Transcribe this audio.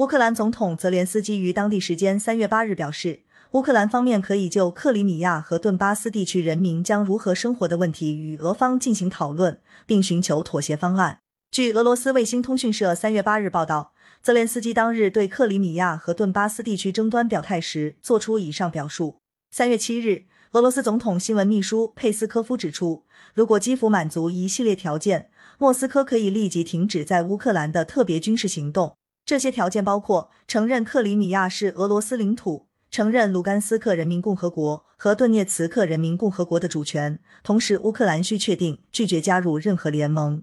乌克兰总统泽连斯基于当地时间三月八日表示，乌克兰方面可以就克里米亚和顿巴斯地区人民将如何生活的问题与俄方进行讨论，并寻求妥协方案。据俄罗斯卫星通讯社三月八日报道，泽连斯基当日对克里米亚和顿巴斯地区争端表态时作出以上表述。三月七日，俄罗斯总统新闻秘书佩斯科夫指出，如果基辅满足一系列条件，莫斯科可以立即停止在乌克兰的特别军事行动。这些条件包括承认克里米亚是俄罗斯领土，承认卢甘斯克人民共和国和顿涅茨克人民共和国的主权，同时乌克兰需确定拒绝加入任何联盟。